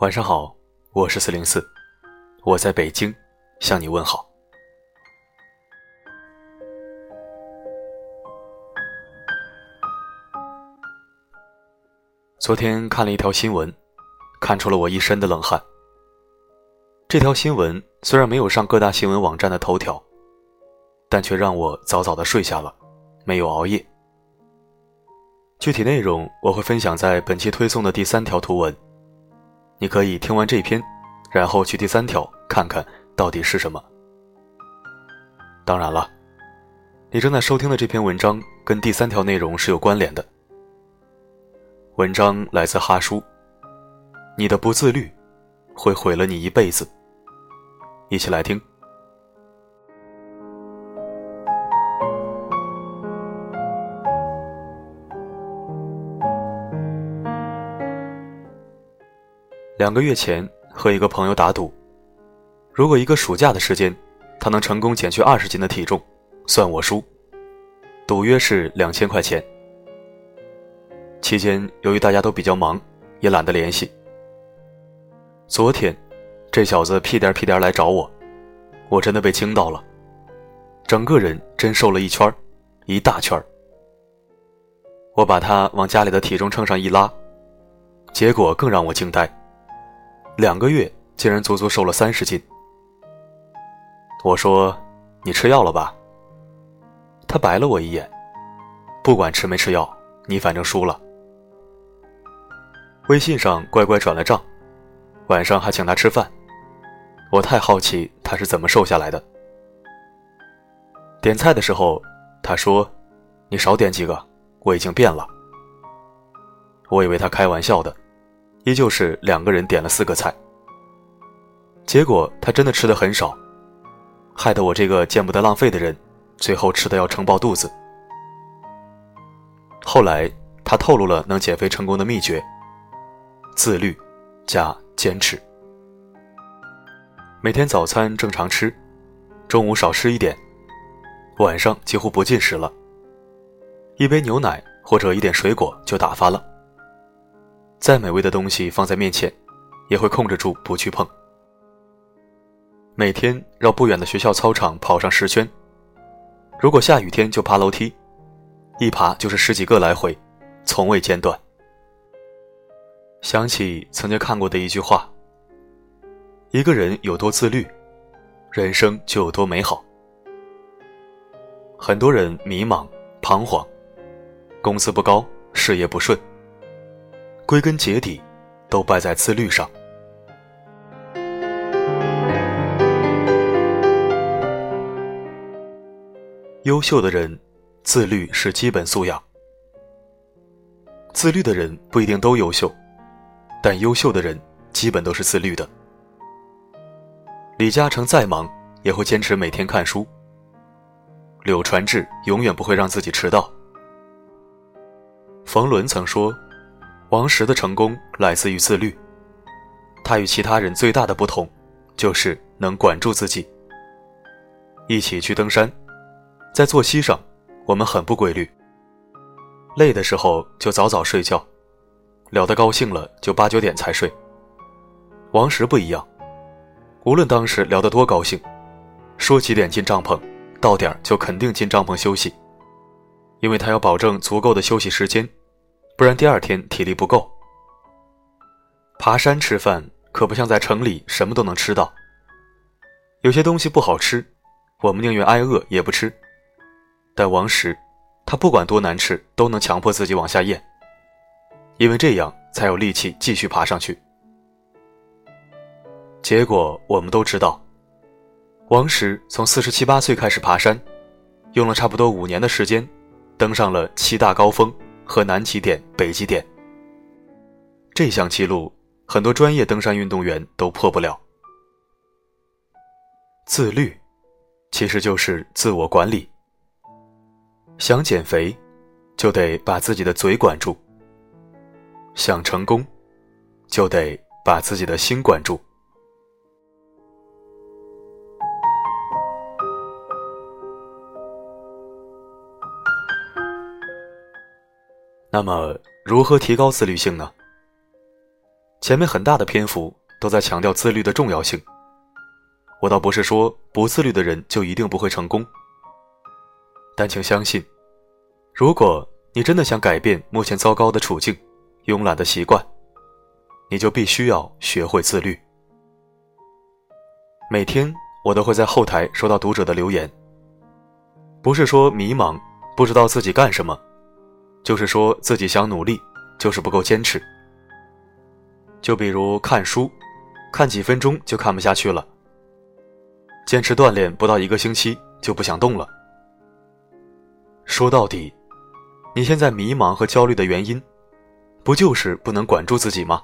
晚上好，我是四零四，我在北京向你问好。昨天看了一条新闻，看出了我一身的冷汗。这条新闻虽然没有上各大新闻网站的头条，但却让我早早的睡下了，没有熬夜。具体内容我会分享在本期推送的第三条图文。你可以听完这篇，然后去第三条看看到底是什么。当然了，你正在收听的这篇文章跟第三条内容是有关联的。文章来自哈叔，你的不自律会毁了你一辈子。一起来听。两个月前和一个朋友打赌，如果一个暑假的时间，他能成功减去二十斤的体重，算我输。赌约是两千块钱。期间由于大家都比较忙，也懒得联系。昨天，这小子屁颠屁颠来找我，我真的被惊到了，整个人真瘦了一圈一大圈我把他往家里的体重秤上一拉，结果更让我惊呆。两个月竟然足足瘦了三十斤。我说：“你吃药了吧？”他白了我一眼。不管吃没吃药，你反正输了。微信上乖乖转了账，晚上还请他吃饭。我太好奇他是怎么瘦下来的。点菜的时候，他说：“你少点几个，我已经变了。”我以为他开玩笑的。依旧是两个人点了四个菜，结果他真的吃的很少，害得我这个见不得浪费的人，最后吃的要撑爆肚子。后来他透露了能减肥成功的秘诀：自律加坚持。每天早餐正常吃，中午少吃一点，晚上几乎不进食了，一杯牛奶或者一点水果就打发了。再美味的东西放在面前，也会控制住不去碰。每天绕不远的学校操场跑上十圈，如果下雨天就爬楼梯，一爬就是十几个来回，从未间断。想起曾经看过的一句话：一个人有多自律，人生就有多美好。很多人迷茫、彷徨，工资不高，事业不顺。归根结底，都败在自律上。优秀的人，自律是基本素养。自律的人不一定都优秀，但优秀的人基本都是自律的。李嘉诚再忙，也会坚持每天看书。柳传志永远不会让自己迟到。冯仑曾说。王石的成功来自于自律。他与其他人最大的不同，就是能管住自己。一起去登山，在作息上，我们很不规律。累的时候就早早睡觉，聊得高兴了就八九点才睡。王石不一样，无论当时聊得多高兴，说几点进帐篷，到点就肯定进帐篷休息，因为他要保证足够的休息时间。不然第二天体力不够。爬山吃饭可不像在城里什么都能吃到。有些东西不好吃，我们宁愿挨饿也不吃。但王石，他不管多难吃都能强迫自己往下咽，因为这样才有力气继续爬上去。结果我们都知道，王石从四十七八岁开始爬山，用了差不多五年的时间，登上了七大高峰。和南极点、北极点，这项记录很多专业登山运动员都破不了。自律，其实就是自我管理。想减肥，就得把自己的嘴管住；想成功，就得把自己的心管住。那么，如何提高自律性呢？前面很大的篇幅都在强调自律的重要性。我倒不是说不自律的人就一定不会成功，但请相信，如果你真的想改变目前糟糕的处境、慵懒的习惯，你就必须要学会自律。每天我都会在后台收到读者的留言，不是说迷茫不知道自己干什么，就是说自己想努力，就是不够坚持。就比如看书，看几分钟就看不下去了。坚持锻炼不到一个星期就不想动了。说到底，你现在迷茫和焦虑的原因，不就是不能管住自己吗？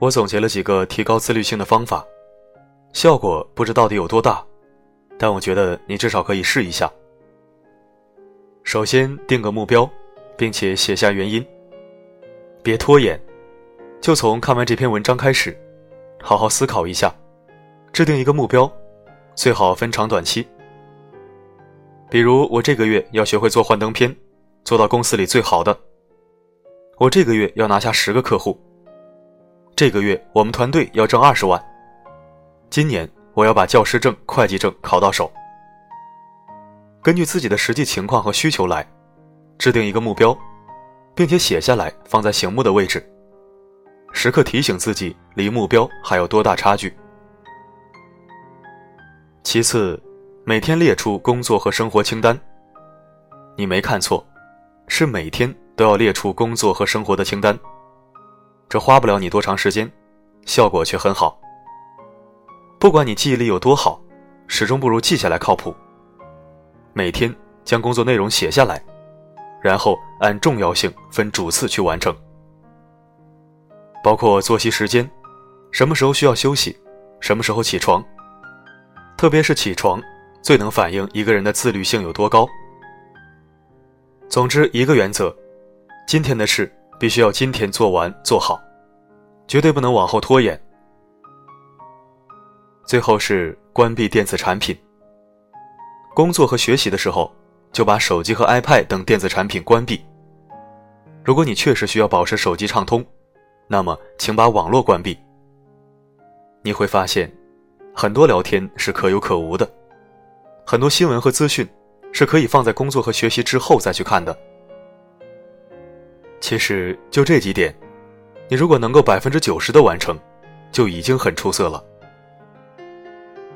我总结了几个提高自律性的方法，效果不知到底有多大，但我觉得你至少可以试一下。首先定个目标，并且写下原因，别拖延。就从看完这篇文章开始，好好思考一下，制定一个目标，最好分长短期。比如我这个月要学会做幻灯片，做到公司里最好的。我这个月要拿下十个客户。这个月我们团队要挣二十万。今年我要把教师证、会计证考到手。根据自己的实际情况和需求来，制定一个目标，并且写下来放在醒目的位置。时刻提醒自己离目标还有多大差距。其次，每天列出工作和生活清单。你没看错，是每天都要列出工作和生活的清单。这花不了你多长时间，效果却很好。不管你记忆力有多好，始终不如记下来靠谱。每天将工作内容写下来，然后按重要性分主次去完成。包括作息时间，什么时候需要休息，什么时候起床。特别是起床，最能反映一个人的自律性有多高。总之，一个原则：今天的事必须要今天做完做好，绝对不能往后拖延。最后是关闭电子产品。工作和学习的时候，就把手机和 iPad 等电子产品关闭。如果你确实需要保持手机畅通，那么，请把网络关闭。你会发现，很多聊天是可有可无的，很多新闻和资讯是可以放在工作和学习之后再去看的。其实就这几点，你如果能够百分之九十的完成，就已经很出色了。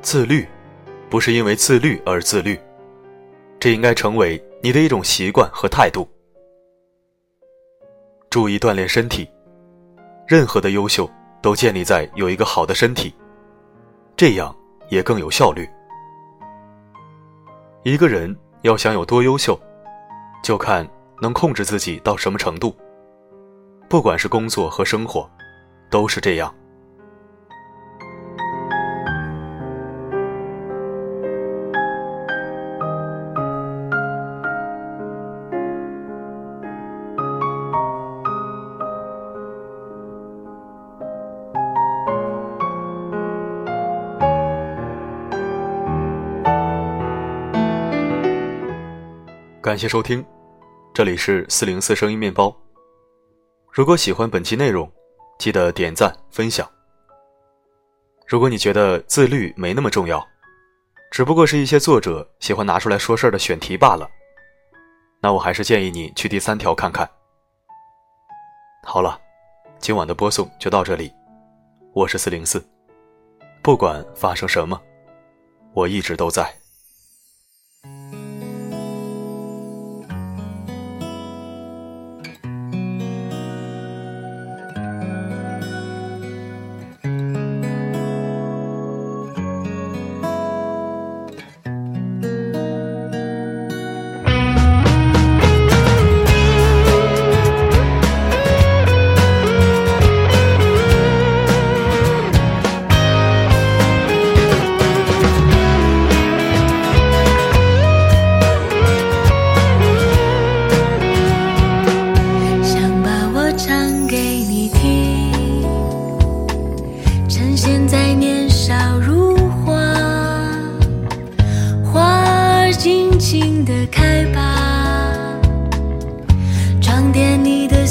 自律，不是因为自律而自律，这应该成为你的一种习惯和态度。注意锻炼身体。任何的优秀都建立在有一个好的身体，这样也更有效率。一个人要想有多优秀，就看能控制自己到什么程度。不管是工作和生活，都是这样。感谢收听，这里是四零四声音面包。如果喜欢本期内容，记得点赞分享。如果你觉得自律没那么重要，只不过是一些作者喜欢拿出来说事儿的选题罢了，那我还是建议你去第三条看看。好了，今晚的播送就到这里，我是四零四，不管发生什么，我一直都在。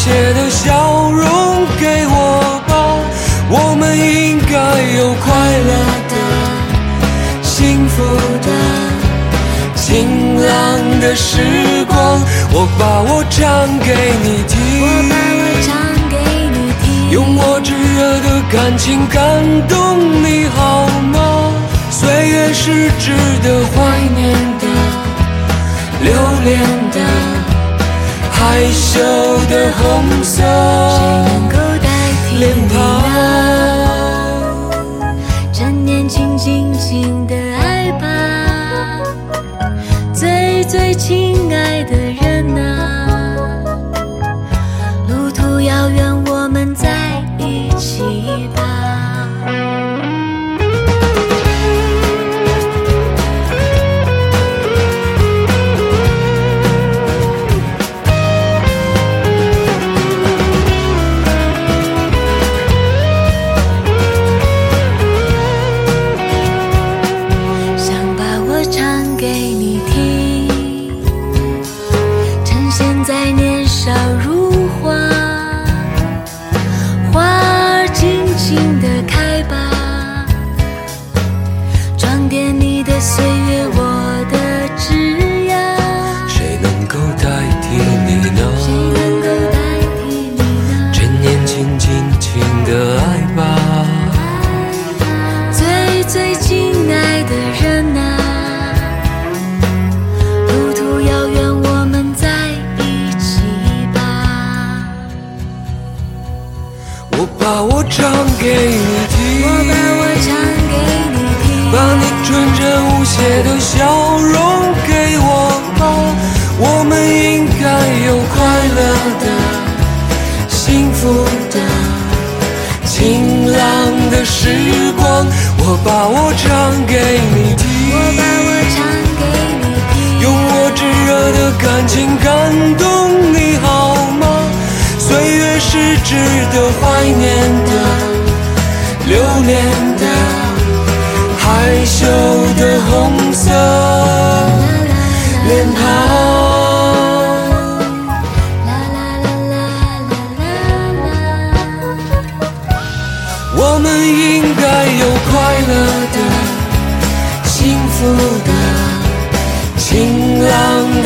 真无邪的笑容给我吧。我们应该有快乐的、幸福的、晴朗的时光。我把我唱给你我把我，唱给你听，用我炙热的感情感动你好吗？岁月是值得怀念的、留恋的、害羞的红色谁能够代替脸你庞。呢？趁年轻，尽情的爱吧，最最亲爱的人啊，路途遥远，我们在一起吧。纯真无邪的笑容给我吧。我们应该有快乐的、幸福的、晴朗的时光。我把我唱给你听，我把我唱给你听，用我炙热的感情感动你好吗？岁月是值得怀念的、留恋的、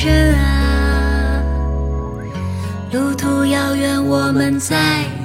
人啊，路途遥远，我们在。